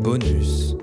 Bonus.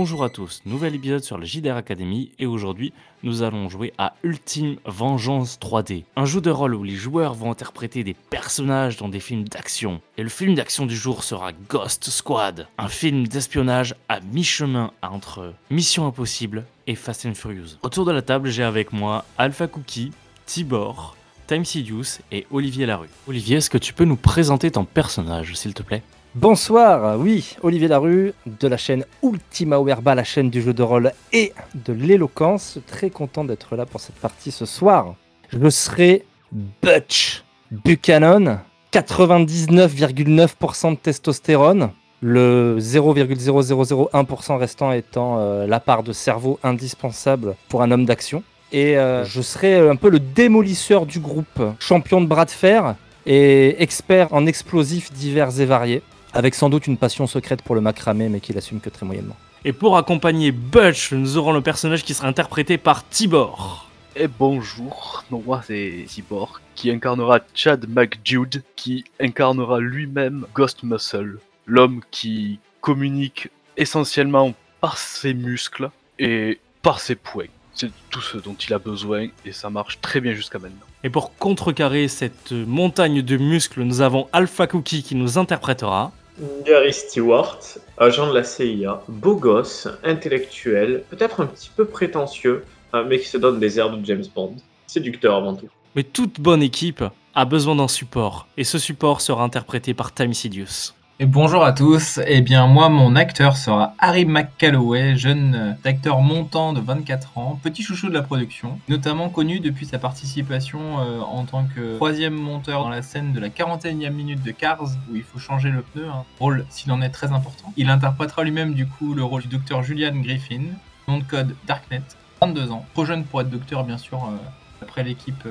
Bonjour à tous, nouvel épisode sur la JDR Academy et aujourd'hui nous allons jouer à Ultime Vengeance 3D, un jeu de rôle où les joueurs vont interpréter des personnages dans des films d'action. Et le film d'action du jour sera Ghost Squad, un film d'espionnage à mi-chemin entre Mission Impossible et Fast and Furious. Autour de la table j'ai avec moi Alpha Cookie, Tibor, Time Sidious et Olivier Larue. Olivier, est-ce que tu peux nous présenter ton personnage s'il te plaît? Bonsoir, oui, Olivier Larue de la chaîne Ultima Werba, la chaîne du jeu de rôle et de l'éloquence. Très content d'être là pour cette partie ce soir. Je serai Butch Buchanan, 99,9% de testostérone, le 0,0001% restant étant euh, la part de cerveau indispensable pour un homme d'action. Et euh, je serai un peu le démolisseur du groupe, champion de bras de fer et expert en explosifs divers et variés avec sans doute une passion secrète pour le macramé, mais qu'il assume que très moyennement. Et pour accompagner Butch, nous aurons le personnage qui sera interprété par Tibor. Et bonjour, moi c'est Tibor, qui incarnera Chad McJude, qui incarnera lui-même Ghost Muscle, l'homme qui communique essentiellement par ses muscles et par ses poings. C'est tout ce dont il a besoin et ça marche très bien jusqu'à maintenant. Et pour contrecarrer cette montagne de muscles, nous avons Alpha Cookie qui nous interprétera. Gary Stewart, agent de la CIA, beau gosse, intellectuel, peut-être un petit peu prétentieux, hein, mais qui se donne des airs de James Bond. Séducteur avant tout. Mais toute bonne équipe a besoin d'un support, et ce support sera interprété par Time Sidious. Bonjour à tous, eh bien moi mon acteur sera Harry McCalloway, jeune euh, acteur montant de 24 ans, petit chouchou de la production, notamment connu depuis sa participation euh, en tant que troisième monteur dans la scène de la 41e minute de Cars où il faut changer le pneu, un rôle s'il en est très important. Il interprétera lui-même du coup le rôle du docteur Julian Griffin, nom de code Darknet, 22 ans, trop jeune pour être docteur bien sûr, euh, après l'équipe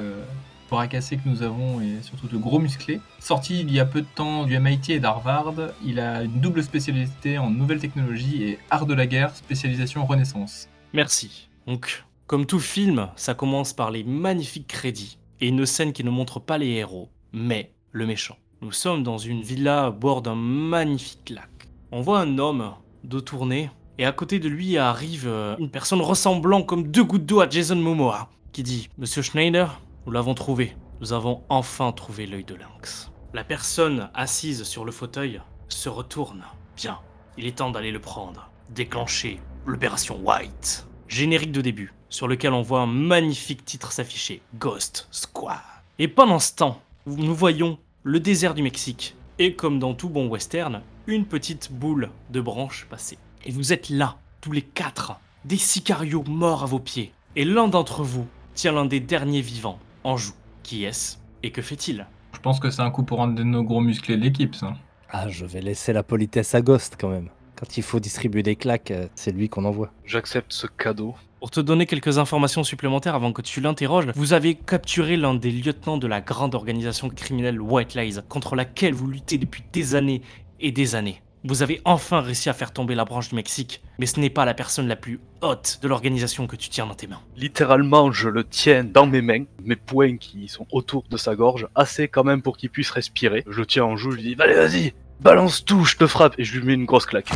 cassé que nous avons et surtout de gros musclés. Sorti il y a peu de temps du MIT et d'Harvard, il a une double spécialité en nouvelles technologies et art de la guerre, spécialisation Renaissance. Merci. Donc, comme tout film, ça commence par les magnifiques crédits et une scène qui ne montre pas les héros, mais le méchant. Nous sommes dans une villa à bord d'un magnifique lac. On voit un homme dos tourné et à côté de lui arrive euh, une personne ressemblant comme deux gouttes d'eau à Jason Momoa qui dit Monsieur Schneider, nous l'avons trouvé. Nous avons enfin trouvé l'œil de lynx. La personne assise sur le fauteuil se retourne. Bien, il est temps d'aller le prendre. Déclencher l'opération White. Générique de début, sur lequel on voit un magnifique titre s'afficher Ghost Squad. Et pendant ce temps, nous voyons le désert du Mexique. Et comme dans tout bon western, une petite boule de branches passer. Et vous êtes là, tous les quatre, des sicarios morts à vos pieds. Et l'un d'entre vous tient l'un des derniers vivants en joue. Qui est-ce Et que fait-il? Je pense que c'est un coup pour un de nos gros musclés de l'équipe ça. Ah, je vais laisser la politesse à Ghost quand même. Quand il faut distribuer des claques, euh, c'est lui qu'on envoie. J'accepte ce cadeau. Pour te donner quelques informations supplémentaires avant que tu l'interroges, vous avez capturé l'un des lieutenants de la grande organisation criminelle White Lies, contre laquelle vous luttez depuis des années et des années. Vous avez enfin réussi à faire tomber la branche du Mexique, mais ce n'est pas la personne la plus haute de l'organisation que tu tiens dans tes mains. Littéralement, je le tiens dans mes mains, mes poings qui sont autour de sa gorge, assez quand même pour qu'il puisse respirer. Je le tiens en joue, je lui dis Allez, vas-y, balance tout, je te frappe, et je lui mets une grosse claque.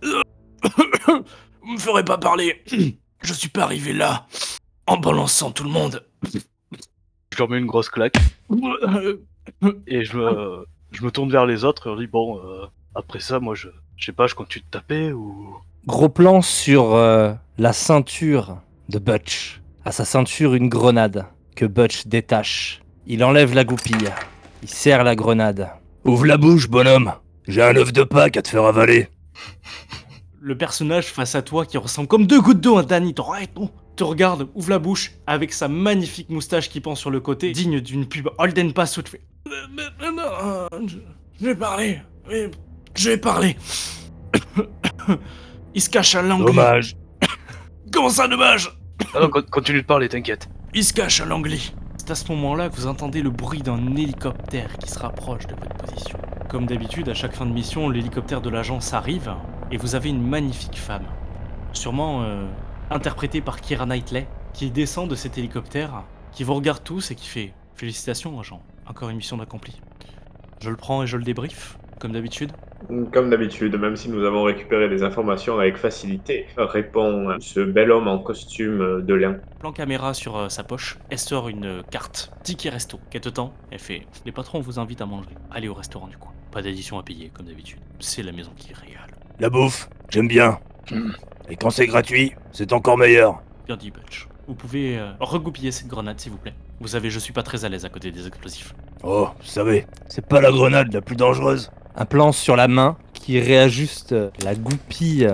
Vous me ferez pas parler. Je suis pas arrivé là en balançant tout le monde. Je leur mets une grosse claque, et je me, je me tourne vers les autres et je dis Bon, euh, après ça, moi, je, je sais pas, je continue de taper ou. Gros plan sur euh, la ceinture de Butch. À sa ceinture, une grenade que Butch détache. Il enlève la goupille. Il serre la grenade. Ouvre la bouche, bonhomme. J'ai un œuf de Pâques à te faire avaler. Le personnage face à toi qui ressemble comme deux gouttes d'eau à Danny te, te regarde, ouvre la bouche avec sa magnifique moustache qui pend sur le côté, digne d'une pub Holden Pass où tu fais. Mais non, je, je vais parler. oui, je vais parler. Il se cache à l'angle. Dommage. Comment ça, dommage Ah non, continue de parler, t'inquiète. Il se cache à l'Angly. C'est à ce moment-là que vous entendez le bruit d'un hélicoptère qui se rapproche de votre position. Comme d'habitude, à chaque fin de mission, l'hélicoptère de l'agence arrive et vous avez une magnifique femme, sûrement euh, interprétée par Kira Knightley, qui descend de cet hélicoptère, qui vous regarde tous et qui fait Félicitations, agent, encore une mission accomplie. Je le prends et je le débrief, comme d'habitude. Comme d'habitude, même si nous avons récupéré des informations avec facilité, répond ce bel homme en costume de lin. Plan caméra sur euh, sa poche, elle sort une euh, carte. Ticket resto. Quête temps Elle fait Les patrons vous invitent à manger. Allez au restaurant du coin. Pas d'addition à payer, comme d'habitude. C'est la maison qui régale. La bouffe, j'aime bien. Et quand c'est gratuit, c'est encore meilleur. Bien dit, Butch. Vous pouvez euh, regoupiller cette grenade, s'il vous plaît. Vous savez, je suis pas très à l'aise à côté des explosifs. Oh, vous savez, c'est pas la grenade la plus dangereuse. Un plan sur la main qui réajuste la goupille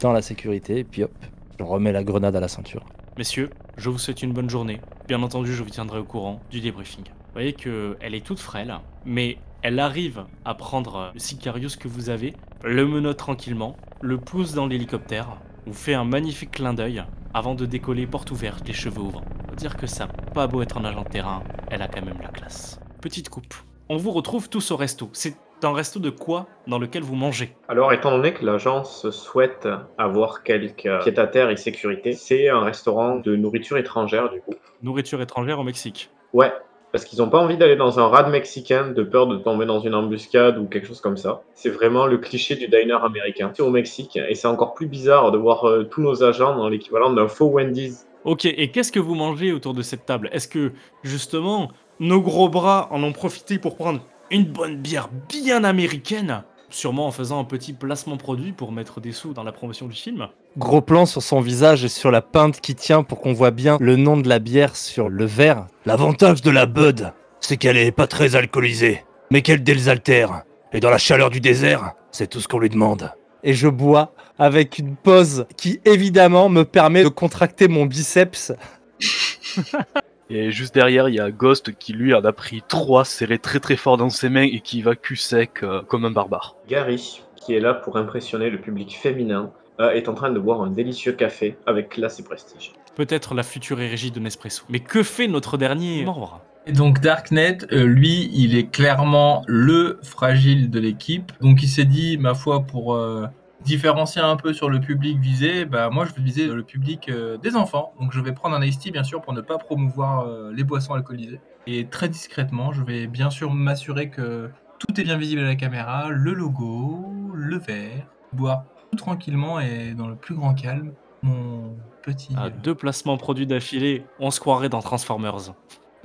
dans la sécurité. Et puis hop, je remets la grenade à la ceinture. Messieurs, je vous souhaite une bonne journée. Bien entendu, je vous tiendrai au courant du débriefing. Vous voyez qu'elle est toute frêle, mais elle arrive à prendre le Sicarius que vous avez, le menotte tranquillement, le pousse dans l'hélicoptère, vous fait un magnifique clin d'œil avant de décoller porte ouverte, les cheveux ouvrants. Faut dire que ça pas beau être un agent de terrain, elle a quand même la classe. Petite coupe. On vous retrouve tous au resto. C'est un resto de quoi dans lequel vous mangez? Alors, étant donné que l'agence souhaite avoir quelques pieds-à-terre et sécurité, c'est un restaurant de nourriture étrangère, du coup. Nourriture étrangère au Mexique. Ouais, parce qu'ils n'ont pas envie d'aller dans un rad mexicain de peur de tomber dans une embuscade ou quelque chose comme ça. C'est vraiment le cliché du diner américain. C'est au Mexique, et c'est encore plus bizarre de voir euh, tous nos agents dans l'équivalent d'un faux Wendy's. Ok, et qu'est-ce que vous mangez autour de cette table? Est-ce que, justement, nos gros bras en ont profité pour prendre une bonne bière bien américaine Sûrement en faisant un petit placement produit pour mettre des sous dans la promotion du film. Gros plan sur son visage et sur la pinte qui tient pour qu'on voit bien le nom de la bière sur le verre. L'avantage de la Bud, c'est qu'elle est pas très alcoolisée, mais qu'elle désaltère. Et dans la chaleur du désert, c'est tout ce qu'on lui demande. Et je bois avec une pause qui évidemment me permet de contracter mon biceps. Et juste derrière, il y a Ghost qui lui en a pris trois serrés très très fort dans ses mains et qui va cul sec euh, comme un barbare. Gary, qui est là pour impressionner le public féminin, euh, est en train de boire un délicieux café avec classe et prestige. Peut-être la future régie de Nespresso. Mais que fait notre dernier membre? Et donc Darknet, euh, lui, il est clairement le fragile de l'équipe. Donc il s'est dit, ma foi, pour euh, différencier un peu sur le public visé, bah moi je vais viser le public euh, des enfants. Donc je vais prendre un iced tea bien sûr pour ne pas promouvoir euh, les boissons alcoolisées. Et très discrètement, je vais bien sûr m'assurer que tout est bien visible à la caméra, le logo, le verre, boire tout tranquillement et dans le plus grand calme mon petit. Ah, deux placements produits d'affilée, on se croirait dans Transformers.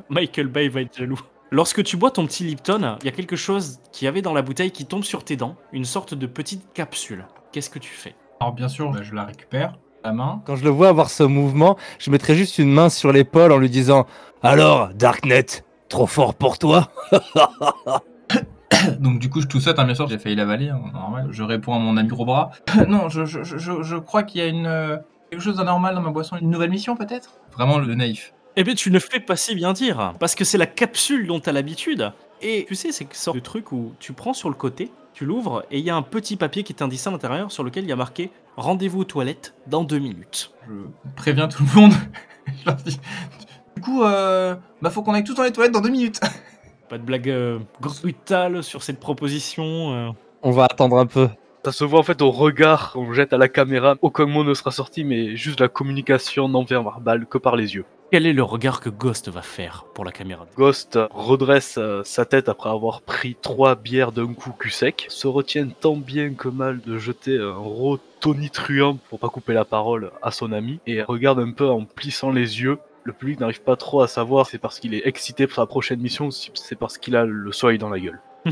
Michael Bay va être jaloux. Lorsque tu bois ton petit Lipton, il y a quelque chose qui avait dans la bouteille qui tombe sur tes dents, une sorte de petite capsule. Qu'est-ce que tu fais Alors bien sûr, bah, je la récupère, la main. Quand je le vois avoir ce mouvement, je mettrai juste une main sur l'épaule en lui disant Alors, Darknet, trop fort pour toi Donc du coup, je tousse, hein, bien sûr, j'ai failli l'avaler, hein, normal. Je réponds à mon ami gros bras. non, je, je, je, je crois qu'il y a une euh, quelque chose d'anormal dans ma boisson, une nouvelle mission peut-être? Vraiment le naïf. Eh bien, tu ne fais pas si bien dire, parce que c'est la capsule dont tu as l'habitude. Et tu sais, c'est une sorte de truc où tu prends sur le côté, tu l'ouvres, et il y a un petit papier qui t'indique à l'intérieur sur lequel il y a marqué Rendez-vous aux toilettes dans deux minutes. Je préviens tout le monde. Je leur dis, du coup, euh, bah faut qu'on aille tous dans les toilettes dans deux minutes. Pas de blague euh, brutale sur cette proposition. euh. On va attendre un peu. Ça se voit en fait au regard qu'on jette à la caméra, aucun mot ne sera sorti, mais juste la communication non verbale que par les yeux. Quel est le regard que Ghost va faire pour la caméra Ghost redresse euh, sa tête après avoir pris trois bières d'un coup cul sec, se retient tant bien que mal de jeter un ro tonitruant pour pas couper la parole à son ami, et regarde un peu en plissant les yeux. Le public n'arrive pas trop à savoir si c'est parce qu'il est excité pour sa prochaine mission ou si c'est parce qu'il a le soleil dans la gueule.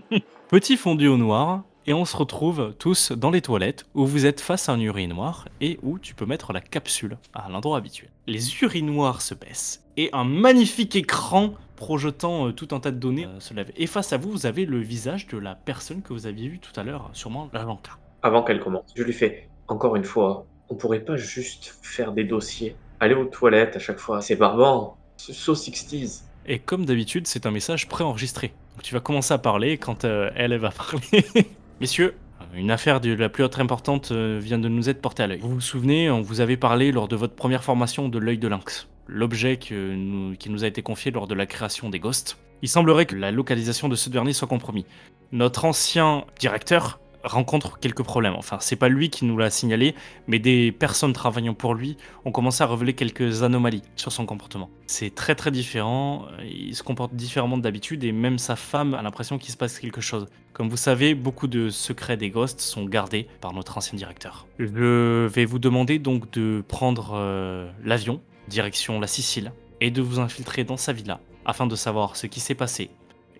Petit fondu au noir, et on se retrouve tous dans les toilettes où vous êtes face à un urinoir et où tu peux mettre la capsule à l'endroit habituel. Les urinoirs se baissent et un magnifique écran projetant euh, tout un tas de données euh, se lève. Et face à vous, vous avez le visage de la personne que vous aviez vue tout à l'heure, sûrement la Lanka. Avant qu'elle commence, je lui fais encore une fois, on pourrait pas juste faire des dossiers, aller aux toilettes à chaque fois, c'est barbant, so 60s. Et comme d'habitude, c'est un message préenregistré. Donc tu vas commencer à parler quand euh, elle, elle va parler. Messieurs, une affaire de la plus haute importante euh, vient de nous être portée à l'œil. Vous vous souvenez, on vous avait parlé lors de votre première formation de l'œil de lynx, l'objet qui nous a été confié lors de la création des Ghosts. Il semblerait que la localisation de ce dernier soit compromis. Notre ancien directeur rencontre quelques problèmes. Enfin, c'est pas lui qui nous l'a signalé, mais des personnes travaillant pour lui ont commencé à révéler quelques anomalies sur son comportement. C'est très très différent, il se comporte différemment de d'habitude et même sa femme a l'impression qu'il se passe quelque chose. Comme vous savez, beaucoup de secrets des Ghosts sont gardés par notre ancien directeur. Je vais vous demander donc de prendre euh, l'avion, direction la Sicile, et de vous infiltrer dans sa villa, afin de savoir ce qui s'est passé,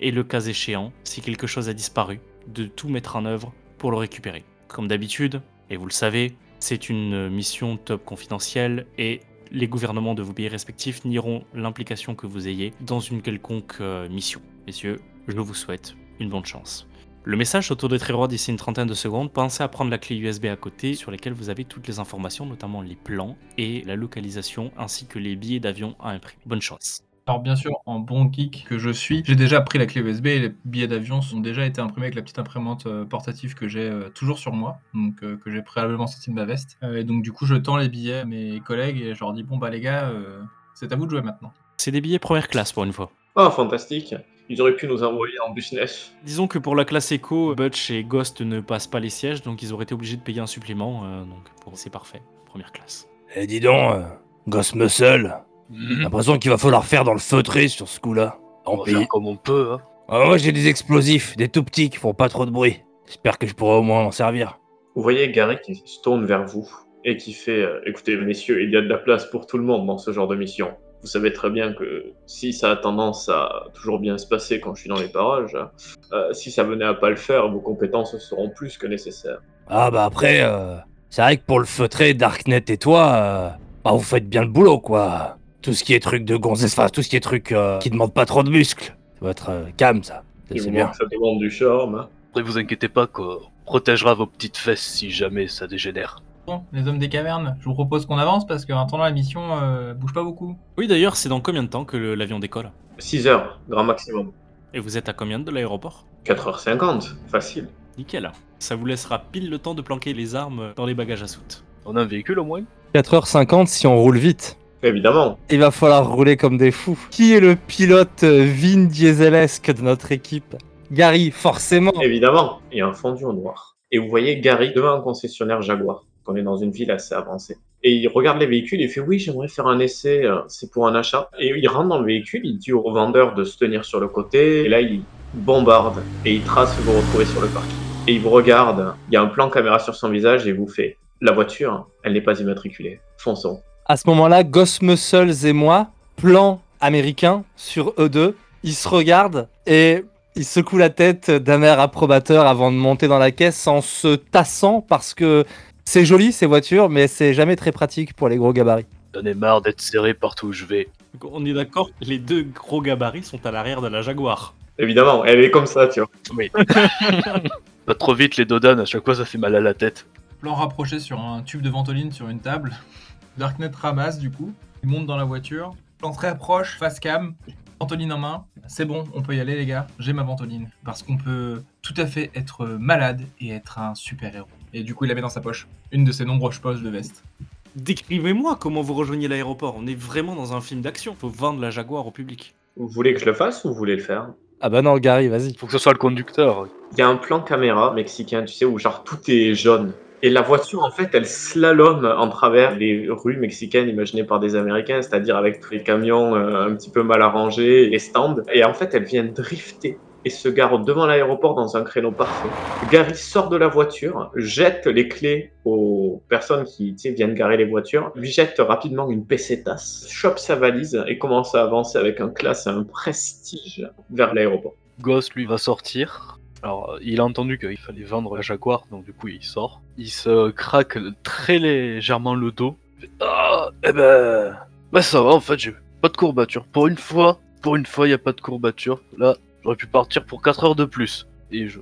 et le cas échéant, si quelque chose a disparu, de tout mettre en œuvre le récupérer. Comme d'habitude, et vous le savez, c'est une mission top confidentielle et les gouvernements de vos pays respectifs nieront l'implication que vous ayez dans une quelconque euh, mission. Messieurs, je vous souhaite une bonne chance. Le message autour de Tréroi d'ici une trentaine de secondes. Pensez à prendre la clé USB à côté sur lesquelles vous avez toutes les informations, notamment les plans et la localisation ainsi que les billets d'avion à imprimer. Bonne chance. Alors bien sûr, en bon geek que je suis, j'ai déjà pris la clé USB et les billets d'avion ont déjà été imprimés avec la petite imprimante euh, portative que j'ai euh, toujours sur moi, donc euh, que j'ai préalablement sorti de ma veste. Euh, et donc du coup, je tends les billets à mes collègues et je leur dis bon bah les gars, euh, c'est à vous de jouer maintenant. C'est des billets première classe pour une fois. Ah, fantastique. Ils auraient pu nous envoyer en business. Disons que pour la classe éco, Butch et Ghost ne passent pas les sièges, donc ils auraient été obligés de payer un supplément. euh, donc pour- c'est parfait, première classe. Eh, dis donc, euh, Ghost Muscle, j'ai l'impression qu'il va falloir faire dans le feutré sur ce coup-là. On En va faire comme on peut. Hein. Ah, moi, j'ai des explosifs, des tout petits qui font pas trop de bruit. J'espère que je pourrai au moins m'en servir. Vous voyez Gary qui se tourne vers vous et qui fait euh, Écoutez, messieurs, il y a de la place pour tout le monde dans ce genre de mission. Vous savez très bien que si ça a tendance à toujours bien se passer quand je suis dans les parages, euh, si ça venait à pas le faire, vos compétences seront plus que nécessaires. Ah, bah après, euh, c'est vrai que pour le feutré, Darknet et toi, euh, bah, vous faites bien le boulot, quoi. Tout ce qui est truc de gonzesse, enfin, tout ce qui est truc euh, qui demande pas trop de muscles. Ça va être euh, calme, ça. C'est bien. que ça demande du charme. hein. Après, vous inquiétez pas qu'on protégera vos petites fesses si jamais ça dégénère. Bon, les hommes des cavernes, je vous propose qu'on avance parce qu'en attendant la mission, euh, bouge pas beaucoup. Oui d'ailleurs, c'est dans combien de temps que l'avion décolle? 6 heures, grand maximum. Et vous êtes à combien de l'aéroport? 4h50, facile. Nickel. Ça vous laissera pile le temps de planquer les armes dans les bagages à soute. On a un véhicule au moins? 4h50 si on roule vite. Évidemment. Il va falloir rouler comme des fous. Qui est le pilote euh, Vin Dieselesque de notre équipe? Gary, forcément. Évidemment, il y a un fondu au noir. Et vous voyez Gary devant un concessionnaire Jaguar. On est dans une ville assez avancée. Et il regarde les véhicules et il fait oui, j'aimerais faire un essai, euh, c'est pour un achat. Et il rentre dans le véhicule, il dit au vendeur de se tenir sur le côté. Et là, il bombarde et il trace vous retrouver sur le parking. Et il vous regarde, il y a un plan caméra sur son visage et il vous fait la voiture, elle n'est pas immatriculée. Fonçons. À ce moment-là, Ghost Muscles et moi, plan américain sur eux deux, ils se regardent et ils secouent la tête d'un air approbateur avant de monter dans la caisse en se tassant parce que c'est joli ces voitures, mais c'est jamais très pratique pour les gros gabarits. J'en ai marre d'être serré partout où je vais. On est d'accord que les deux gros gabarits sont à l'arrière de la Jaguar. Évidemment, elle est comme ça, tu vois. Oui. pas trop vite les dodanes, à chaque fois ça fait mal à la tête. Plan rapproché sur un tube de ventoline sur une table. Darknet ramasse du coup. Il monte dans la voiture. Plan très proche, face cam. Ventoline en main. C'est bon, on peut y aller les gars. J'ai ma ventoline. Parce qu'on peut tout à fait être malade et être un super héros. Et du coup, il la met dans sa poche. Une de ses nombreuses poches de veste. Décrivez-moi comment vous rejoignez l'aéroport. On est vraiment dans un film d'action. Faut vendre la Jaguar au public. Vous voulez que je le fasse ou vous voulez le faire? Ah bah non, Gary, vas-y. Faut que ce soit le conducteur. Il y a un plan caméra mexicain, tu sais, où genre tout est jaune. Et la voiture, en fait, elle slalome en travers les rues mexicaines imaginées par des Américains, c'est-à-dire avec les camions euh, un petit peu mal arrangés, les stands. Et en fait, elle vient drifter et se gare devant l'aéroport dans un créneau parfait. Gary sort de la voiture, jette les clés aux personnes qui viennent garer les voitures, lui jette rapidement une pesetas, chope sa valise et commence à avancer avec un classe un prestige vers l'aéroport. Ghost lui va sortir. Alors, euh, il a entendu qu'il fallait vendre la Jaguar, donc du coup il sort. Il se craque très légèrement le dos. Ah, eh ben, bah ça va en fait, j'ai pas de courbature. Pour une fois, pour une fois, il y a pas de courbature. Là, j'aurais pu partir pour 4 heures de plus. Et je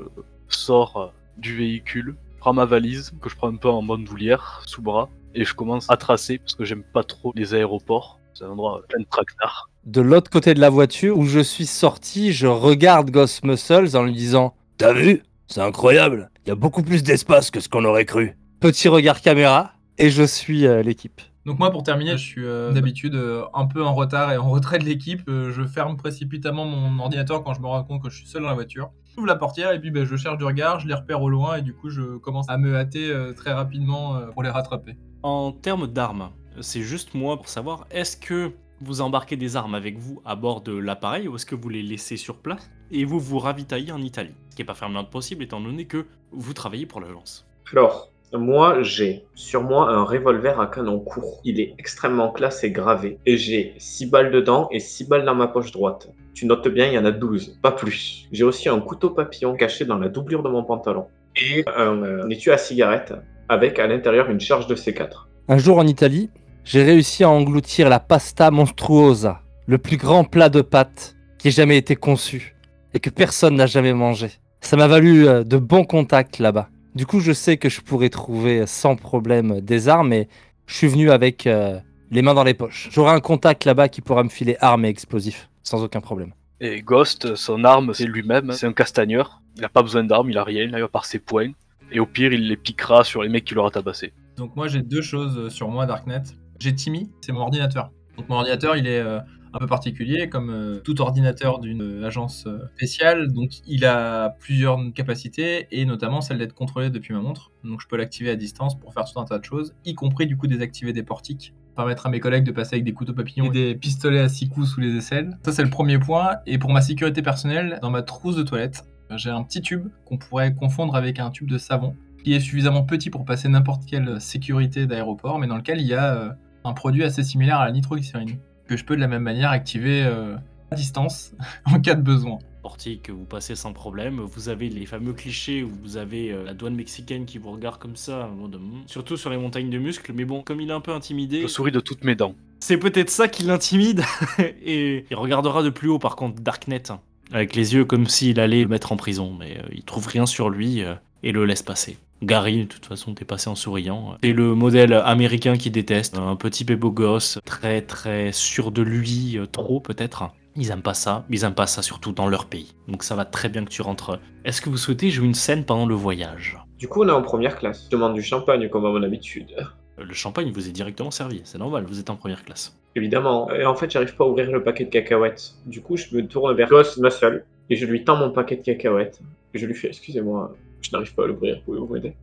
sors euh, du véhicule, prends ma valise que je prends un peu en bonne voulière sous bras et je commence à tracer parce que j'aime pas trop les aéroports. C'est un endroit plein de traquenards. De l'autre côté de la voiture où je suis sorti, je regarde Ghost Muscles en lui disant T'as vu? C'est incroyable. Y y a beaucoup plus d'espace que ce qu'on aurait cru. Petit regard caméra, et je suis euh, l'équipe. Donc moi, pour terminer, je suis euh, d'habitude euh, un peu en retard et en retrait de l'équipe. Euh, je ferme précipitamment mon ordinateur quand je me rends compte que je suis seul dans la voiture. J'ouvre la portière et puis ben, je cherche du regard, je les repère au loin et du coup je commence à me hâter euh, très rapidement euh, pour les rattraper. En termes d'armes, c'est juste moi pour savoir, est-ce que vous embarquez des armes avec vous à bord de l'appareil ou est-ce que vous les laissez sur place? Et vous vous ravitaillez en Italie Ce qui n'est pas fermement possible étant donné que vous travaillez pour l'agence. Alors, moi, j'ai sur moi un revolver à canon court. Il est extrêmement classe et gravé. Et j'ai 6 balles dedans et 6 balles dans ma poche droite. Tu notes bien, il y en a 12, pas plus. J'ai aussi un couteau papillon caché dans la doublure de mon pantalon. Et un, euh, un étui à cigarette avec à l'intérieur une charge de C4. Un jour en Italie, j'ai réussi à engloutir la pasta monstruosa, le plus grand plat de pâtes qui ait jamais été conçu et que personne n'a jamais mangé. Ça m'a valu euh, de bons contacts là-bas. Du coup, je sais que je pourrais trouver sans problème des armes et je suis venu avec euh, les mains dans les poches. J'aurai un contact là-bas qui pourra me filer armes et explosifs sans aucun problème. Et Ghost, son arme, c'est lui-même, c'est un castagneur. Il a pas besoin d'armes, il a rien, il a par ses poings. Et au pire, il les piquera sur les mecs qui l'aura tabassé. Donc moi j'ai deux choses euh, sur moi Darknet. J'ai Timmy, c'est mon ordinateur. Donc mon ordinateur il est euh, un peu particulier comme euh, tout ordinateur d'une euh, agence euh, spéciale. Donc il a plusieurs capacités et notamment celle d'être contrôlé depuis ma montre. Donc je peux l'activer à distance pour faire tout un tas de choses, y compris du coup désactiver des portiques permettre à mes collègues de passer avec des couteaux papillons et des pistolets à six coups sous les aisselles. Ça c'est le premier point. Et pour ma sécurité personnelle, dans ma trousse de toilette, j'ai un petit tube qu'on pourrait confondre avec un tube de savon qui est suffisamment petit pour passer n'importe quelle sécurité d'aéroport, mais dans lequel il y a un produit assez similaire à la nitroglycérine, que je peux de la même manière activer euh, à distance en cas de besoin. Portique que vous passez sans problème, vous avez les fameux clichés où vous avez euh, la douane mexicaine qui vous regarde comme ça, Hmm. surtout sur les montagnes de muscles, mais bon, comme il est un peu intimidé, Je souris de toutes mes dents. c'est peut-être ça qui l'intimide, et il regardera de plus haut par contre Darknet, avec les yeux comme s'il allait le mettre en prison, mais euh, il trouve rien sur lui euh, et le laisse passer. Gary, de toute façon, t'es passé en souriant. C'est le modèle américain qui déteste. Un petit et beau gosse, très très sûr de lui, euh, trop peut-être. Ils aiment pas ça, ils aiment pas ça surtout dans leur pays. Donc ça va très bien que tu rentres. Est-ce que vous souhaitez jouer une scène pendant le voyage? Du coup, on est en première classe. Je demande du champagne comme à mon habitude. Euh, Le champagne vous est directement servi, c'est normal, vous êtes en première classe. Évidemment. Et en fait, j'arrive pas à ouvrir le paquet de cacahuètes. Du coup, je me tourne vers Ghost Muscle et je lui tends mon paquet de cacahuètes. Et je lui fais Excusez-moi, je n'arrive pas à l'ouvrir. Pouvez-vous m'aider?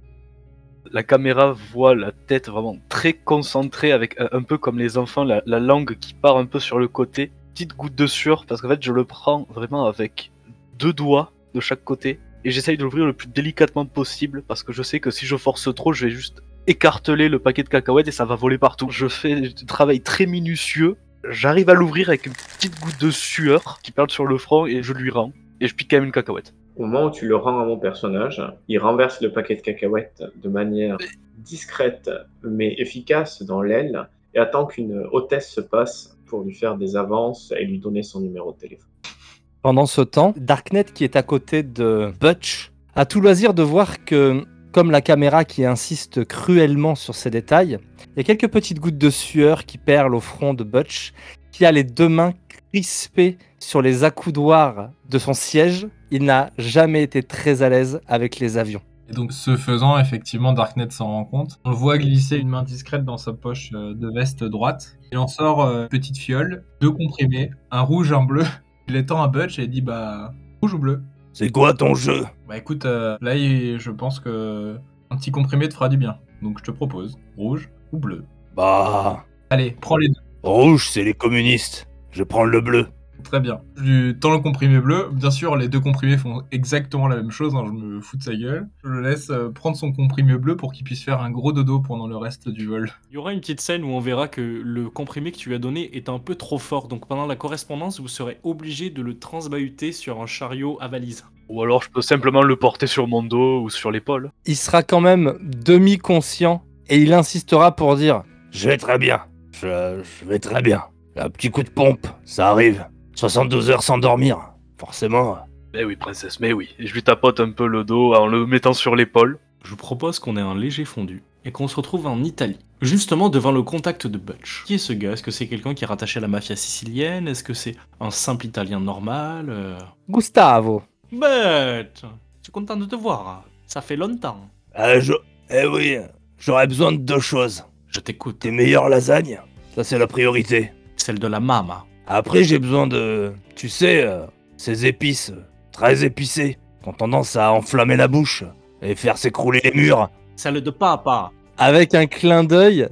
La caméra voit la tête vraiment très concentrée, avec un peu comme les enfants, la, la langue qui part un peu sur le côté. Petite goutte de sueur, parce qu'en fait, je le prends vraiment avec deux doigts de chaque côté. Et j'essaye de l'ouvrir le plus délicatement possible, parce que je sais que si je force trop, je vais juste écarteler le paquet de cacahuètes et ça va voler partout. Je fais du travail très minutieux. J'arrive à l'ouvrir avec une petite goutte de sueur qui perd sur le front et je lui rends. Et je pique quand même une cacahuète. Au moment où tu le rends à mon personnage, il renverse le paquet de cacahuètes de manière discrète mais efficace dans l'aile et attend qu'une hôtesse se passe pour lui faire des avances et lui donner son numéro de téléphone. Pendant ce temps, Darknet, qui est à côté de Butch, a tout loisir de voir que, comme la caméra qui insiste cruellement sur ces détails, il y a quelques petites gouttes de sueur qui perlent au front de Butch, qui a les deux mains crispées sur les accoudoirs de son siège. Il n'a jamais été très à l'aise avec les avions. Et donc, ce faisant, effectivement, Darknet s'en rend compte. On le voit glisser une main discrète dans sa poche euh, de veste droite. Il en sort euh, une petite fiole, deux comprimés, un rouge, un bleu. Il les tend à Butch et il dit Bah, rouge ou bleu? C'est quoi ton jeu? Bah écoute, euh, là, il- je pense que un petit comprimé te fera du bien. Donc, je te propose rouge ou bleu. Bah, Allez, prends les deux. rouge, c'est les communistes. Je prends le bleu. Très bien. Je lui tends le comprimé bleu. Bien sûr, les deux comprimés font exactement la même chose. hein, je me fous de sa gueule. Je le laisse euh, prendre son comprimé bleu pour qu'il puisse faire un gros dodo pendant le reste du vol. Il y aura une petite scène où on verra que le comprimé que tu lui as donné est un peu trop fort, donc pendant la correspondance, vous serez obligé de le transbahuter sur un chariot à valise. Ou alors je peux simplement le porter sur mon dos ou sur l'épaule. Il sera quand même demi-conscient et il insistera pour dire Je vais très bien. Je, je vais très bien. Un petit coup de pompe, ça arrive. 72 heures sans dormir. Forcément. Mais oui, princesse, mais oui. Et je lui tapote un peu le dos en le mettant sur l'épaule. Je vous propose qu'on ait un léger fondu et qu'on se retrouve en Italie, justement devant le contact de Butch. Qui est ce gars? Est-ce que c'est quelqu'un qui est rattaché à la mafia sicilienne? Est-ce que c'est un simple Italien normal Euh, Gustavo. Butch, je suis content de te voir. Ça fait longtemps. Ah, je... Eh oui, j'aurais besoin de deux choses. Je t'écoute. Tes meilleures lasagnes, ça c'est la priorité. Celle de la mama. Après, j'ai besoin de... Tu sais, euh, ces épices, euh, très épicées, qui ont tendance à enflammer la bouche et faire s'écrouler les murs. Celle de papa. Avec un clin d'œil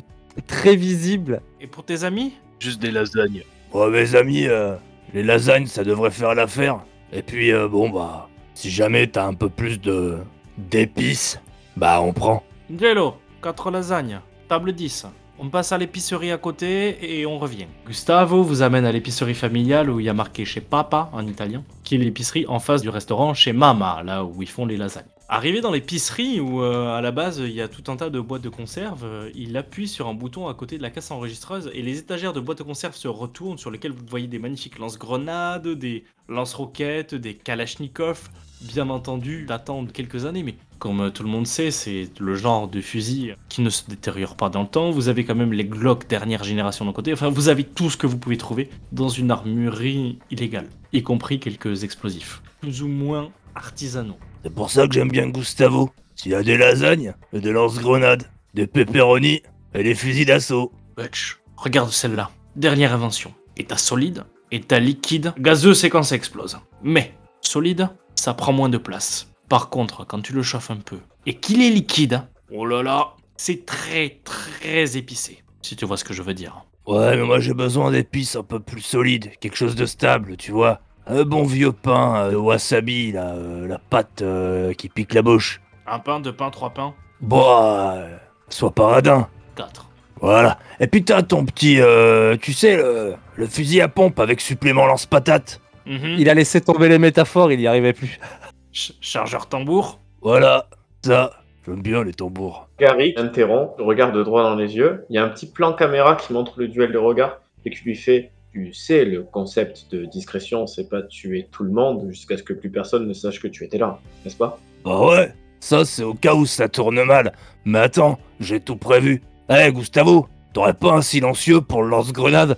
très visible. Et pour tes amis? Juste des lasagnes. Oh, mes amis, euh, les lasagnes, ça devrait faire l'affaire. Et puis, euh, bon, bah, si jamais t'as un peu plus de... d'épices, bah, on prend. Jello, 4 lasagnes. Table 10. On passe à l'épicerie à côté et on revient. Gustavo vous amène à l'épicerie familiale où il y a marqué chez Papa en italien, qui est l'épicerie en face du restaurant chez Mama, là où ils font les lasagnes. Arrivé dans l'épicerie où euh, à la base il y a tout un tas de boîtes de conserve, euh, il appuie sur un bouton à côté de la caisse enregistreuse et les étagères de boîtes de conserve se retournent sur lesquelles vous voyez des magnifiques lance-grenades, des lance-roquettes, des kalachnikovs, bien entendu datant de quelques années, mais comme tout le monde sait, c'est le genre de fusil qui ne se détériore pas dans le temps. Vous avez quand même les Glock dernière génération d'un côté. Enfin, vous avez tout ce que vous pouvez trouver dans une armurerie illégale, y compris quelques explosifs, plus ou moins artisanaux. C'est pour ça que j'aime bien Gustavo. S'il y a des lasagnes, et des lance-grenades, des pepperoni et des fusils d'assaut. Butch, regarde celle-là. Dernière invention. État solide, état liquide, gazeux c'est quand ça explose. Mais solide, ça prend moins de place. Par contre, quand tu le chauffes un peu et qu'il est liquide, oh là là, c'est très très épicé. Si tu vois ce que je veux dire. Ouais, mais moi j'ai besoin d'épices un peu plus solides, quelque chose de stable, tu vois. Un bon vieux pain euh, de wasabi, là, euh, la pâte euh, qui pique la bouche. Un pain, deux pains, trois pains, Bah, euh, sois paradin. quatre. Voilà. Et puis t'as ton petit, euh, tu sais, le, le fusil à pompe avec supplément lance-patate. Mhm. Il a laissé tomber les métaphores, il n'y arrivait plus. Ch- chargeur tambour. Voilà, ça. J'aime bien les tambours. Gary interrompt, le regarde droit dans les yeux. Il y a un petit plan caméra qui montre le duel de regard et qui lui fait Tu sais, le concept de discrétion, c'est pas tuer tout le monde jusqu'à ce que plus personne ne sache que tu étais là, n'est-ce pas? Bah ouais, ça c'est au cas où ça tourne mal. Mais attends, j'ai tout prévu. Eh Gustavo, t'aurais pas un silencieux pour le lance-grenade?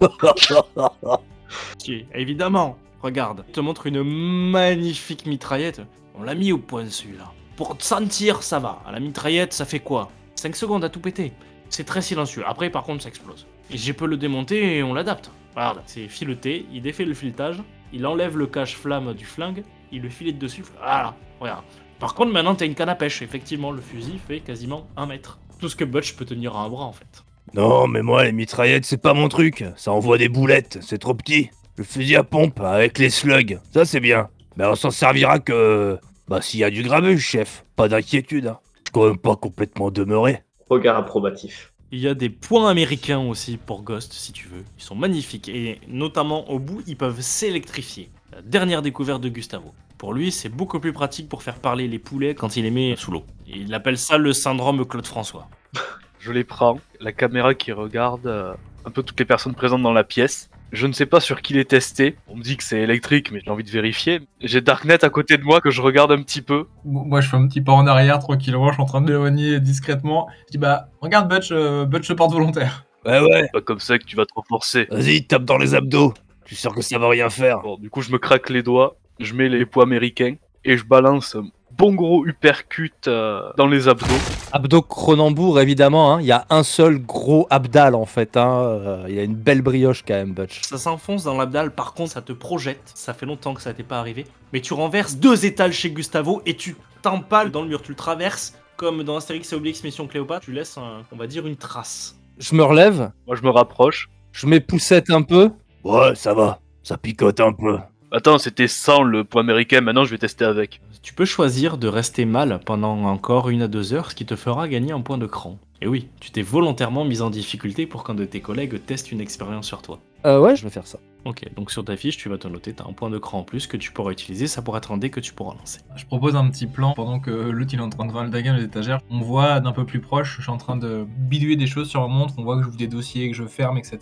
Si, évidemment. Regarde, je te montre une magnifique mitraillette. On l'a mis au point celui-là. Pour te sentir, ça va. À la mitraillette, ça fait quoi? 5 secondes à tout péter. C'est très silencieux. Après, par contre, ça explose. Et je peux le démonter et on l'adapte. Regarde, c'est fileté, il défait le filetage, il enlève le cache-flamme du flingue, il le filette dessus. Voilà, regarde. Par contre, maintenant, t'as une canne à pêche. Effectivement, le fusil fait quasiment un mètre. Tout ce que Butch peut tenir à un bras, en fait. Non, mais moi les mitraillettes c'est pas mon truc. Ça envoie des boulettes, c'est trop petit. Le fusil à pompe avec les slugs, ça c'est bien. Mais on s'en servira que... Bah s'il y a du grabuge, chef. Pas d'inquiétude. Hein. Je suis quand même pas complètement demeuré. Regard approbatif. Il y a des points américains aussi pour Ghost, si tu veux. Ils sont magnifiques et notamment au bout, ils peuvent s'électrifier. La dernière découverte de Gustavo. Pour lui, c'est beaucoup plus pratique pour faire parler les poulets quand il les met sous l'eau. Il appelle ça le syndrome Claude François. Je les prends, la caméra qui regarde euh, un peu toutes les personnes présentes dans la pièce. Je ne sais pas sur qui les tester. On me dit que c'est électrique, mais j'ai envie de vérifier. J'ai Darknet à côté de moi que je regarde un petit peu. Moi, je fais un petit pas en arrière, tranquillement, je suis en train de m'éloigner discrètement. Je dis, bah, regarde, Butch, euh, Butch se porte volontaire. Ouais ouais, Pas comme ça que tu vas te renforcer. vas-y, tape dans les abdos. Je suis sûr que ça va rien faire. Bon, du coup, je me craque les doigts, je mets les poids américains et je balance bon gros uppercut euh, dans les abdos. Abdo Cronenbourg, évidemment, hein, il y a un seul gros abdal en fait. Hein, euh, il y a une belle brioche quand même, Butch. Ça s'enfonce dans l'abdal, par contre, ça te projette. Ça fait longtemps que ça t'est pas arrivé. Mais tu renverses deux étals chez Gustavo et tu t'empales dans le mur. Tu le traverses comme dans Astérix et Obélix Mission Cléopâtre. Tu laisses, un- on va dire, une trace. Je me relève, Moi, je me rapproche. je m'époussette un peu. Ouais, ça va. Ça picote un peu. Attends, c'était sans le poids américain, maintenant je vais tester avec. Tu peux choisir de rester mal pendant encore une à deux heures, ce qui te fera gagner un point de cran. Et oui, tu t'es volontairement mis en difficulté pour qu'un de tes collègues teste une expérience sur toi. Euh, ouais, je vais faire ça. Ok, donc sur ta fiche, tu vas te noter, t'as un point de cran en plus que tu pourras utiliser, ça pourra être un dé que tu pourras lancer. Je propose un petit plan pendant que l'autre il est en train de vendre la gamme les étagères. On voit d'un peu plus proche, je suis en train de bidouiller des choses sur ma montre, on voit que j'ouvre des dossiers, que je ferme, etc.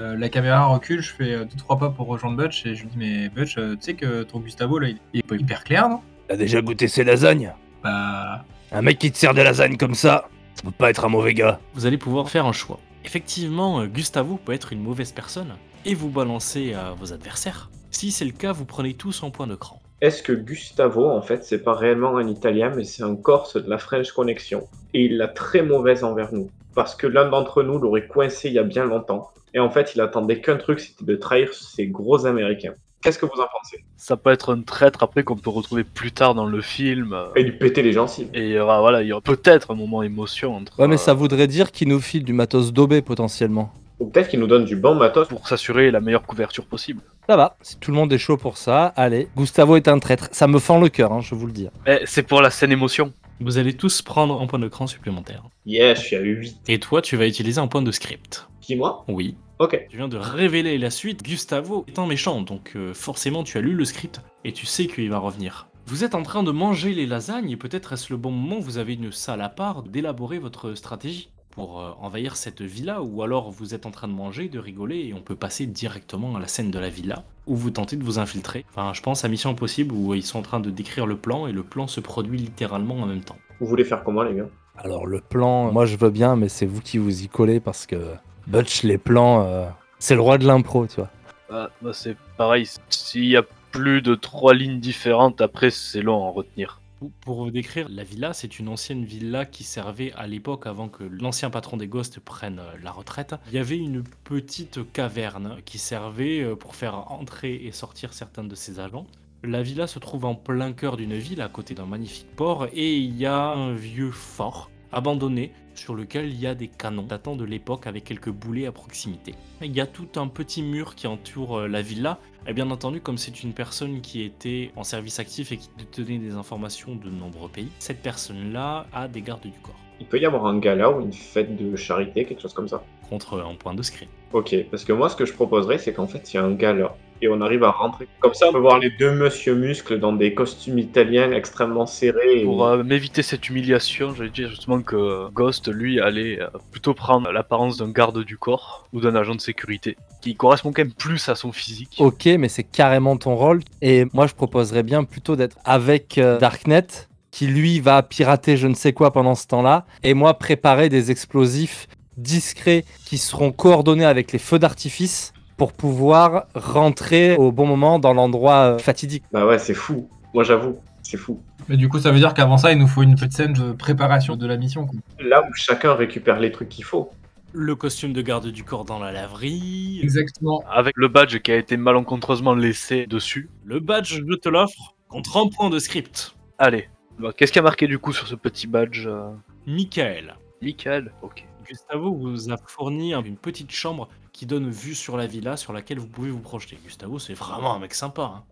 Euh, la caméra recule, je fais 2-3 pas pour rejoindre Butch et je lui dis mais Butch, euh, tu sais que ton Gustavo là il il est pas hyper clair non? T'as déjà goûté ces lasagnes? Bah Un mec qui te sert des lasagnes comme ça, ça peut pas être un mauvais gars. Vous allez pouvoir faire un choix. Effectivement, euh, Gustavo peut être une mauvaise personne et vous balancer à vos adversaires. Si c'est le cas, vous prenez tous un point de cran. Est-ce que Gustavo, en fait, c'est pas réellement un Italien, mais c'est un Corse de la French Connection Et il l'a très mauvaise envers nous. Parce que l'un d'entre nous l'aurait coincé il y a bien longtemps. Et en fait, il attendait qu'un truc, c'était de trahir ces gros Américains. Qu'est-ce que vous en pensez? Ça peut être un traître après qu'on peut retrouver plus tard dans le film. euh, Et lui péter les gencives. Et il y aura, voilà, il y aura peut-être un moment émotion entre. Ouais, mais euh, ça voudrait dire qu'il nous file du matos daubé potentiellement. Ou peut-être qu'il nous donne du bon matos. Pour s'assurer la meilleure couverture possible. Ça va, si tout le monde est chaud pour ça, allez. Gustavo est un traître. Ça me fend le cœur, hein, je vous le dis. Mais c'est pour la scène émotion. Vous allez tous prendre un point de cran supplémentaire. Yes, je suis à 8. Et toi, tu vas utiliser un point de script. Qui, moi? Oui. Ok. Tu viens de révéler la suite. Gustavo est un méchant, donc euh, forcément tu as lu le script et tu sais qu'il va revenir. Vous êtes en train de manger les lasagnes et peut-être est-ce le bon moment, vous avez une salle à part, d'élaborer votre stratégie pour euh, envahir cette villa ou alors vous êtes en train de manger, de rigoler et on peut passer directement à la scène de la villa où vous tentez de vous infiltrer. Enfin, je pense à Mission Impossible où ils sont en train de décrire le plan et le plan se produit littéralement en même temps. Vous voulez faire comment, les gars? Alors le plan, moi je veux bien, mais c'est vous qui vous y collez parce que Butch, les plans, euh, c'est le roi de l'impro, tu vois. Ah, bah, c'est pareil. S'il y a plus de trois lignes différentes, après c'est long à en retenir. Pour- Pour décrire, la villa, c'est une ancienne villa qui servait à l'époque, avant que l'ancien patron des Ghosts prenne euh, la retraite. Il y avait une petite caverne qui servait euh, pour faire entrer et sortir certains de ses agents. La villa se trouve en plein cœur d'une ville, à côté d'un magnifique port, et il y a un vieux fort abandonné sur lequel il y a des canons datant de l'époque avec quelques boulets à proximité. Il y a tout un petit mur qui entoure euh, la villa, et bien entendu, comme c'est une personne qui était en service actif et qui détenait des informations de nombreux pays, cette personne-là a des gardes du corps. Il peut y avoir un gala ou une fête de charité, quelque chose comme ça. Contre un point de script. Ok, parce que moi, ce que je proposerais, c'est qu'en fait, il y a un gala. Et on arrive à rentrer. Comme ça, on peut voir les deux monsieur muscles dans des costumes italiens extrêmement serrés. et- Pour euh, m'éviter cette humiliation, j'allais dire justement que Ghost, lui, allait euh, plutôt prendre l'apparence d'un garde du corps ou d'un agent de sécurité, qui correspond quand même plus à son physique. Ok, mais c'est carrément ton rôle. Et moi je proposerais bien plutôt d'être avec euh, Darknet, qui lui va pirater je ne sais quoi pendant ce temps-là, et moi préparer des explosifs discrets qui seront coordonnés avec les feux d'artifice pour pouvoir rentrer au bon moment dans l'endroit euh, fatidique. Bah ouais, c'est fou. Moi, j'avoue, c'est fou. Mais du coup, ça veut dire qu'avant ça, il nous faut une petite scène de préparation de la mission. quoi. Là où chacun récupère les trucs qu'il faut. Le costume de garde du corps dans la laverie. Exactement. Avec le badge qui a été malencontreusement laissé dessus. Le badge, je te l'offre contre un point de script. Allez, Bah, qu'est-ce qui a marqué du coup sur ce petit badge euh, Michael. Michael Ok. Gustavo vous a fourni une petite chambre qui donne vue sur la villa sur laquelle vous pouvez vous projeter. Gustavo, c'est vraiment un mec sympa. hein.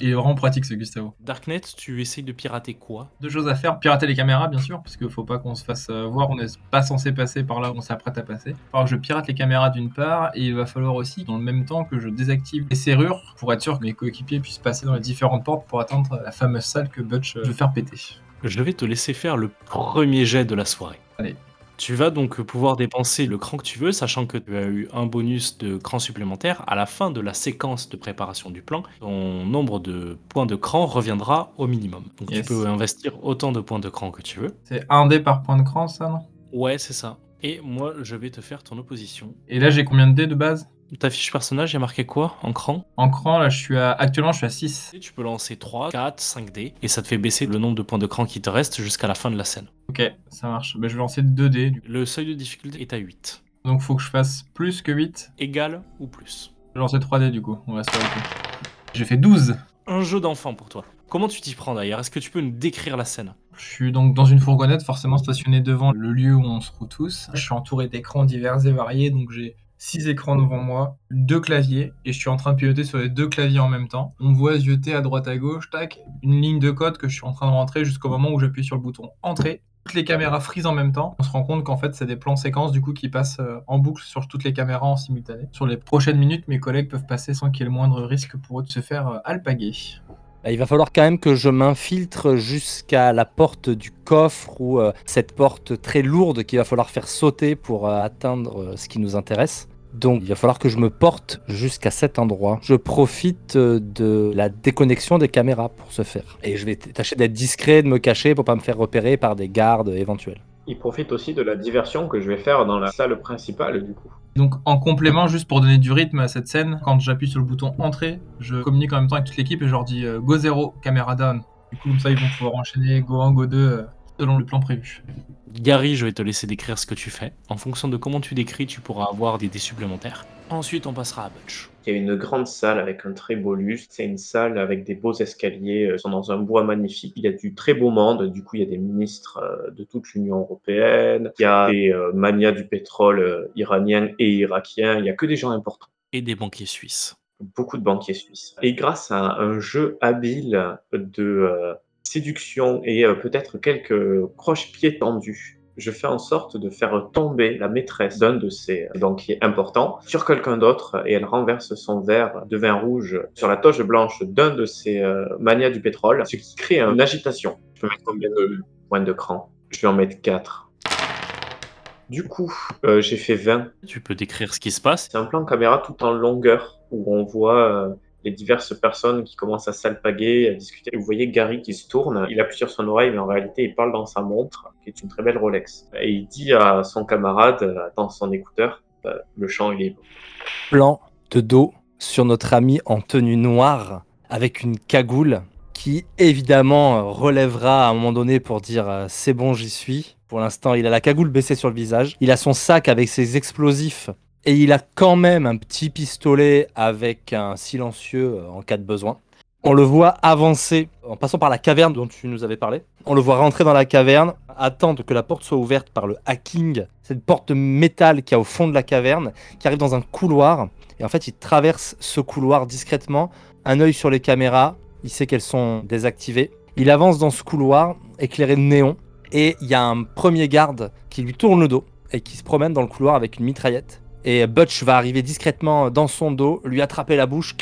Il est vraiment pratique ce Gustavo. Darknet, tu essayes de pirater quoi? Deux choses à faire, pirater les caméras bien sûr, parce qu'il faut pas qu'on se fasse euh, voir, on n'est pas censé passer par là où on s'apprête à passer. Alors je pirate les caméras d'une part, et il va falloir aussi dans le même temps que je désactive les serrures pour être sûr que mes coéquipiers puissent passer dans les différentes portes pour atteindre la fameuse salle que Butch euh, veut faire péter. Je vais te laisser faire le premier jet de la soirée. Allez. Tu vas donc pouvoir dépenser le cran que tu veux, sachant que tu as eu un bonus de cran supplémentaire. À la fin de la séquence de préparation du plan, ton nombre de points de cran reviendra au minimum. Donc Yes. tu peux investir autant de points de cran que tu veux. C'est un dé par point de cran ça non? Ouais, c'est ça. Et moi, je vais te faire ton opposition. Et là j'ai combien de dés de base? Ta fiche personnage, il y a marqué quoi en cran? En cran là je suis à... actuellement je suis à 6. Et Tu peux lancer 3, 4, 5 dés, et ça te fait baisser le nombre de points de cran qui te reste jusqu'à la fin de la scène. Ok, ça marche. Bah, je vais lancer 2 dés. Le seuil de difficulté est à 8. Donc faut que je fasse plus que 8. Égal ou plus. Je vais lancer 3 dés du coup, on va se faire le coup. J'ai fait 12. Un jeu d'enfant pour toi. Comment tu t'y prends d'ailleurs? Est-ce que tu peux nous décrire la scène? Je suis donc dans une fourgonnette, forcément stationnée devant le lieu où on se trouve tous. Je suis entouré d'écrans divers et variés, donc j'ai six écrans devant moi, deux claviers, et je suis en train de piloter sur les deux claviers en même temps. On voit zioter à droite à gauche, tac, une ligne de code que je suis en train de rentrer jusqu'au moment où j'appuie sur le bouton Entrée. Toutes les caméras frisent en même temps. On se rend compte qu'en fait, c'est des plans séquences du coup qui passent euh, en boucle sur toutes les caméras en simultané. Sur les prochaines minutes, mes collègues peuvent passer sans qu'il y ait le moindre risque pour eux de se faire euh, alpaguer. Bah, Il va falloir quand même que je m'infiltre jusqu'à la porte du coffre ou euh, cette porte très lourde qu'il va falloir faire sauter pour atteindre ce qui nous intéresse. Donc il va falloir que je me porte jusqu'à cet endroit. Je profite euh, de la déconnexion des caméras pour ce faire. Et je vais tâcher d'être discret, de me cacher pour pas me faire repérer par des gardes éventuels. Il profite aussi de la diversion que je vais faire dans la salle principale, du coup. Donc en complément, juste pour donner du rythme à cette scène, quand j'appuie sur le bouton entrée, je communique en même temps avec toute l'équipe et je leur dis euh, go 0, caméra down. Du coup, comme ça, ils vont pouvoir enchaîner go 1, go 2 euh, selon le plan prévu. Gary, je vais te laisser décrire ce que tu fais. En fonction de comment tu décris, tu pourras avoir des dés supplémentaires. Ensuite, on passera à Butch. Il y a une grande salle avec un très beau lustre. C'est une salle avec des beaux escaliers, euh, sont dans un bois magnifique. Il y a du très beau monde. Du coup, il y a des ministres euh, de toute l'Union européenne. Il y a des euh, manias du pétrole iranien et irakien. Il y a que des gens importants. Et des banquiers suisses. Beaucoup de banquiers suisses. Et grâce à un jeu habile de euh, séduction et euh, peut-être quelques croche-pieds tendus, je fais en sorte de faire tomber la maîtresse d'un de ces banquiers importants sur quelqu'un d'autre et elle renverse son verre de vin rouge sur la toge blanche d'un de ces euh, manias du pétrole, ce qui crée une agitation. Je peux mettre combien de points de cran? Je vais en mettre 4. Du coup, euh, j'ai fait 20. Tu peux décrire ce qui se passe? C'est un plan caméra tout en longueur où on voit euh, les diverses personnes qui commencent à s'alpaguer, à discuter. Vous voyez Gary qui se tourne, il appuie sur son oreille, mais en réalité, il parle dans sa montre, qui est une très belle Rolex. Et il dit à son camarade, euh, dans son écouteur, euh, le chant, il est Plan de dos sur notre ami en tenue noire avec une cagoule qui évidemment relèvera à un moment donné pour dire euh, c'est bon j'y suis. Pour l'instant il a la cagoule baissée sur le visage. Il a son sac avec ses explosifs et il a quand même un petit pistolet avec un silencieux euh, en cas de besoin. On le voit avancer en passant par la caverne dont tu nous avais parlé. On le voit rentrer dans la caverne, attendre que la porte soit ouverte par le hacking, cette porte de métal qui a au fond de la caverne, qui arrive dans un couloir. Et en fait, il traverse ce couloir discrètement, un œil sur les caméras, il sait qu'elles sont désactivées. Il avance dans ce couloir éclairé de néon, et il y a un premier garde qui lui tourne le dos et qui se promène dans le couloir avec une mitraillette. Et Butch va arriver discrètement dans son dos, lui attraper la bouche,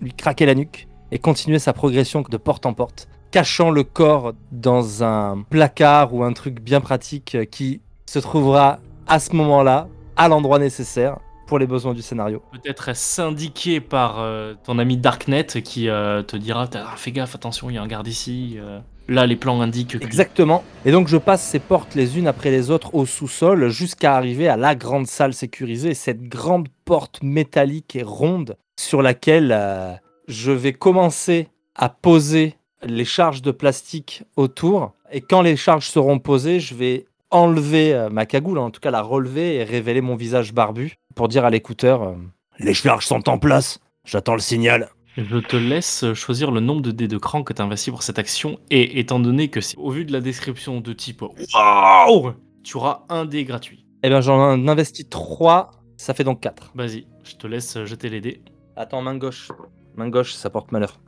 lui craquer la nuque et continuer sa progression de porte en porte, cachant le corps dans un placard ou un truc bien pratique qui se trouvera à ce moment-là, à l'endroit nécessaire pour les besoins du scénario. Peut-être syndiqué par euh, ton ami Darknet qui euh, te dira Fais gaffe, attention, il y a un garde ici. euh. Là, les plans indiquent que. Exactement. Et donc je passe ces portes les unes après les autres au sous-sol jusqu'à arriver à la grande salle sécurisée, cette grande porte métallique et ronde sur laquelle euh, je vais commencer à poser les charges de plastique autour. Et quand les charges seront posées, je vais enlever euh, ma cagoule, en tout cas la relever et révéler mon visage barbu pour dire à l'écouteur euh, Les charges sont en place, j'attends le signal. Je te laisse choisir le nombre de dés de cran que tu investis pour cette action. Et étant donné que, c'est- au vu de la description de type Waouh Tu auras un dé gratuit. Eh bien j'en investis 3, ça fait donc 4. Vas-y, je te laisse jeter les dés. Attends, main gauche. Main gauche, ça porte malheur.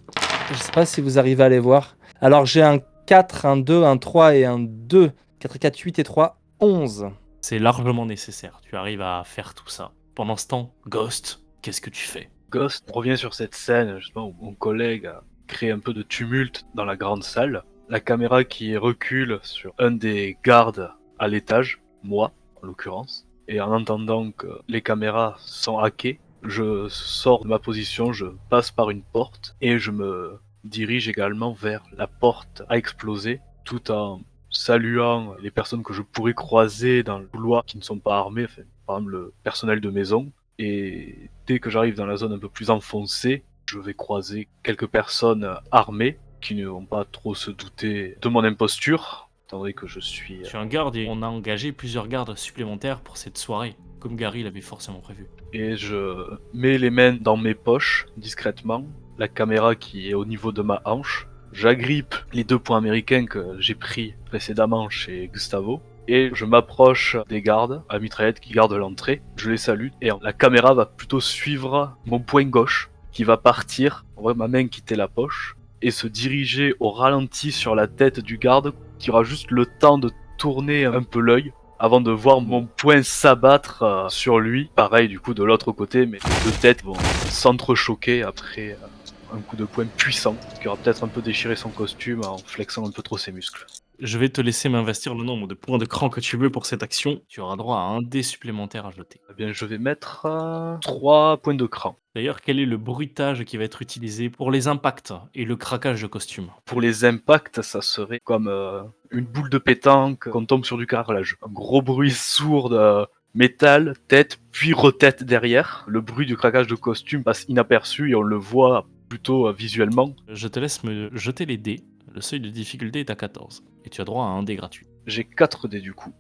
Je sais pas si vous arrivez à les voir. Alors j'ai un 4, un 2, un 3 et un 2. 4, 4, 8 et 3, 11. C'est largement nécessaire. Tu arrives à faire tout ça. Pendant ce temps, Ghost, qu'est-ce que tu fais? Ghost revient sur cette scène, où mon collègue a créé un peu de tumulte dans la grande salle. La caméra qui recule sur un des gardes à l'étage, moi en l'occurrence. Et en entendant que les caméras sont hackées, je sors de ma position, je passe par une porte et je me dirige également vers la porte à exploser tout en saluant les personnes que je pourrais croiser dans le couloir qui ne sont pas armées, enfin, par exemple le personnel de maison. Et dès que j'arrive dans la zone un peu plus enfoncée, je vais croiser quelques personnes armées qui ne vont pas trop se douter de mon imposture, étant donné que je suis... Je suis un garde et on a engagé plusieurs gardes supplémentaires pour cette soirée, comme Gary l'avait forcément prévu. Et je mets les mains dans mes poches, discrètement, la caméra qui est au niveau de ma hanche. J'agrippe les deux points américains que j'ai pris précédemment chez Gustavo. Et je m'approche des gardes à mitraillette qui gardent l'entrée. Je les salue et la caméra va plutôt suivre mon poing gauche qui va partir, on voit ma main quitter la poche et se diriger au ralenti sur la tête du garde qui aura juste le temps de tourner un peu l'œil avant de voir mon poing s'abattre euh, sur lui. Pareil du coup de l'autre côté, mais deux têtes vont s'entrechoquer après euh, un coup de poing puissant qui aura peut-être un peu déchiré son costume en flexant un peu trop ses muscles. Je vais te laisser m'investir le nombre de points de cran que tu veux pour cette action. Tu auras droit à un dé supplémentaire à jeter. Eh bien, je vais mettre 3 points de cran. D'ailleurs, quel est le bruitage qui va être utilisé pour les impacts et le craquage de costume? Pour les impacts, ça serait comme euh, une boule de pétanque qu'on tombe sur du carrelage. Un gros bruit sourd de, Métal, tête, puis retête derrière. Le bruit du craquage de costume passe inaperçu et on le voit plutôt euh, visuellement. Je te laisse me jeter les dés. Le seuil de difficulté est à 14. Et tu as droit à un dé gratuit. J'ai 4 dés du coup.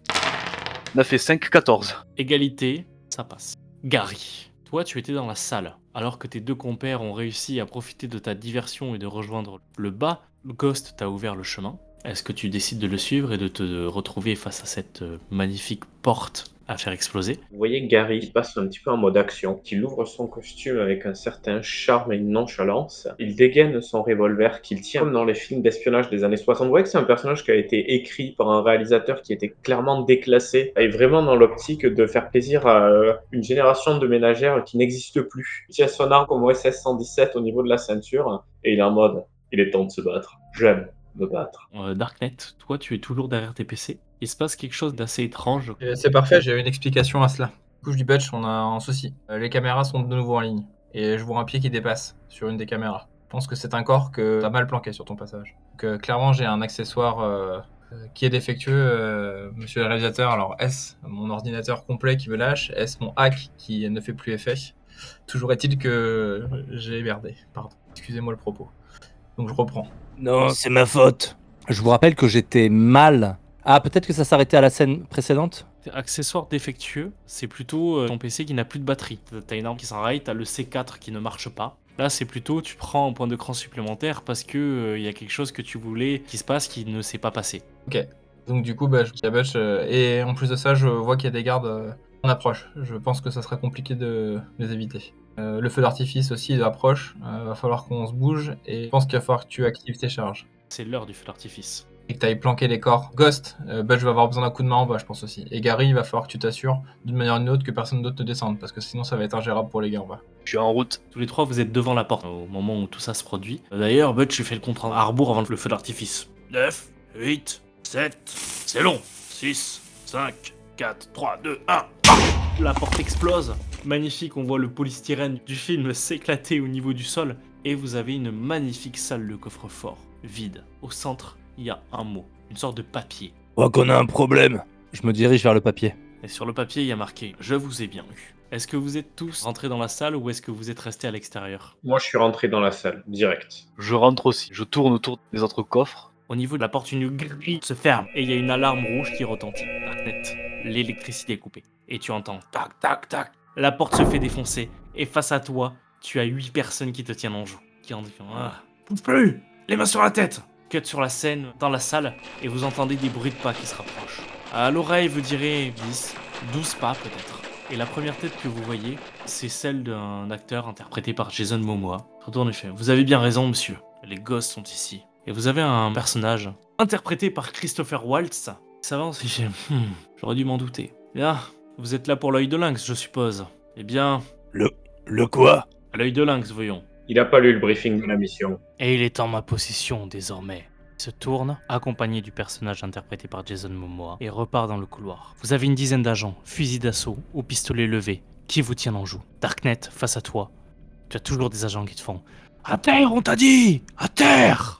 9 et 5, 14. Égalité, ça passe. Gary, toi tu étais dans la salle. Alors que tes deux compères ont réussi à profiter de ta diversion et de rejoindre le bas, Ghost t'a ouvert le chemin. Est-ce que tu décides de le suivre et de te retrouver face à cette euh, magnifique porte à faire exploser Vous voyez Gary qui passe un petit peu en mode action, qu'il ouvre son costume avec un certain charme et une nonchalance. Il dégaine son revolver qu'il tient comme dans les films d'espionnage des années 60. Vous voyez que c'est un personnage qui a été écrit par un réalisateur qui était clairement déclassé et vraiment dans l'optique de faire plaisir à euh, une génération de ménagères qui n'existe plus. Il tient son arme comme OSS 117 au niveau de la ceinture et il est en mode il est temps de se battre. J'aime me battre. Euh, Darknet, toi tu es toujours derrière tes PC. Il se passe quelque chose d'assez étrange. Euh, C'est parfait, j'ai une explication à cela. Du coup, je dis Butch, on a un souci. Euh, Les caméras sont de nouveau en ligne. Et je vois un pied qui dépasse sur une des caméras. Je pense que c'est un corps que t'as mal planqué sur ton passage. Donc, euh, clairement, j'ai un accessoire euh, euh, qui est défectueux, euh, monsieur le réalisateur. Alors, est-ce mon ordinateur complet qui me lâche Est-ce mon hack qui ne fait plus effet Toujours est-il que j'ai merdé. Pardon. Excusez-moi le propos. Donc, je reprends. Non, c'est ma faute. Je vous rappelle que j'étais mal. Ah, peut-être que ça s'arrêtait à la scène précédente Accessoire défectueux, c'est plutôt euh, ton PC qui n'a plus de batterie. T'as une arme qui s'enraye, t'as le C4 qui ne marche pas. Là, c'est plutôt tu prends un point de cran supplémentaire parce que euh, il y a quelque chose que tu voulais qui se passe qui ne s'est pas passé. Donc du coup, bah, je dis à Butch, euh, et en plus de ça, je vois qu'il y a des gardes euh, en approche. Je pense que ça sera compliqué de les éviter. Euh, le feu d'artifice aussi il approche, euh, va falloir qu'on se bouge, et je pense qu'il va falloir que tu actives tes charges. C'est l'heure du feu d'artifice. Et que tu ailles planquer les corps. Ghost, euh, Butch va avoir besoin d'un coup de main en bas, je pense aussi. Et Gary, il va falloir que tu t'assures d'une manière ou d'une autre que personne d'autre ne descende, parce que sinon ça va être ingérable pour les gars en bas. Je suis en route. Tous les trois, vous êtes devant la porte au moment où tout ça se produit. D'ailleurs, Butch, tu fais le compte à rebours avant le feu d'artifice. 9, 8, 7, c'est long. 6, 5, 4, 3, 2, 1. La porte explose. Magnifique, on voit le polystyrène du film s'éclater au niveau du sol. Et vous avez une magnifique salle de coffre-fort, vide. Au centre, il y a un mot, une sorte de papier. Je crois qu'on a un problème. Je me dirige vers le papier. Et sur le papier, il y a marqué Je vous ai bien eu. Est-ce que vous êtes tous rentrés dans la salle ou est-ce que vous êtes restés à l'extérieur? Moi, je suis rentré dans la salle, direct. Je rentre aussi. Je tourne autour des autres coffres. Au niveau de la porte, une grille se ferme et il y a une alarme rouge qui retentit. Darknet, l'électricité est coupée. Et tu entends tac tac tac. La porte se fait défoncer et face à toi, tu as huit personnes qui te tiennent en joue. Qui en disent Ah, plus Les mains sur la tête Cut sur la scène, dans la salle, et vous entendez des bruits de pas qui se rapprochent. À l'oreille, vous direz 10, 12 pas peut-être. Et la première tête que vous voyez, c'est celle d'un acteur interprété par Jason Momoa. Retournez fait. Vous avez bien raison, monsieur. Les gosses sont ici. Et vous avez un personnage interprété par Christopher Waltz. Ça va J'aurais dû m'en douter. Bien, vous êtes là pour l'œil de lynx, je suppose. Eh bien, Le quoi? à l'œil de lynx, voyons. Il a pas lu le briefing de la mission. Et il est en ma possession désormais. Il se tourne, accompagné du personnage interprété par Jason Momoa, et repart dans le couloir. Vous avez une dizaine d'agents, fusil d'assaut ou pistolet levé, qui vous tiennent en joue? Darknet, face à toi, tu as toujours des agents qui te font À terre, on t'a dit À terre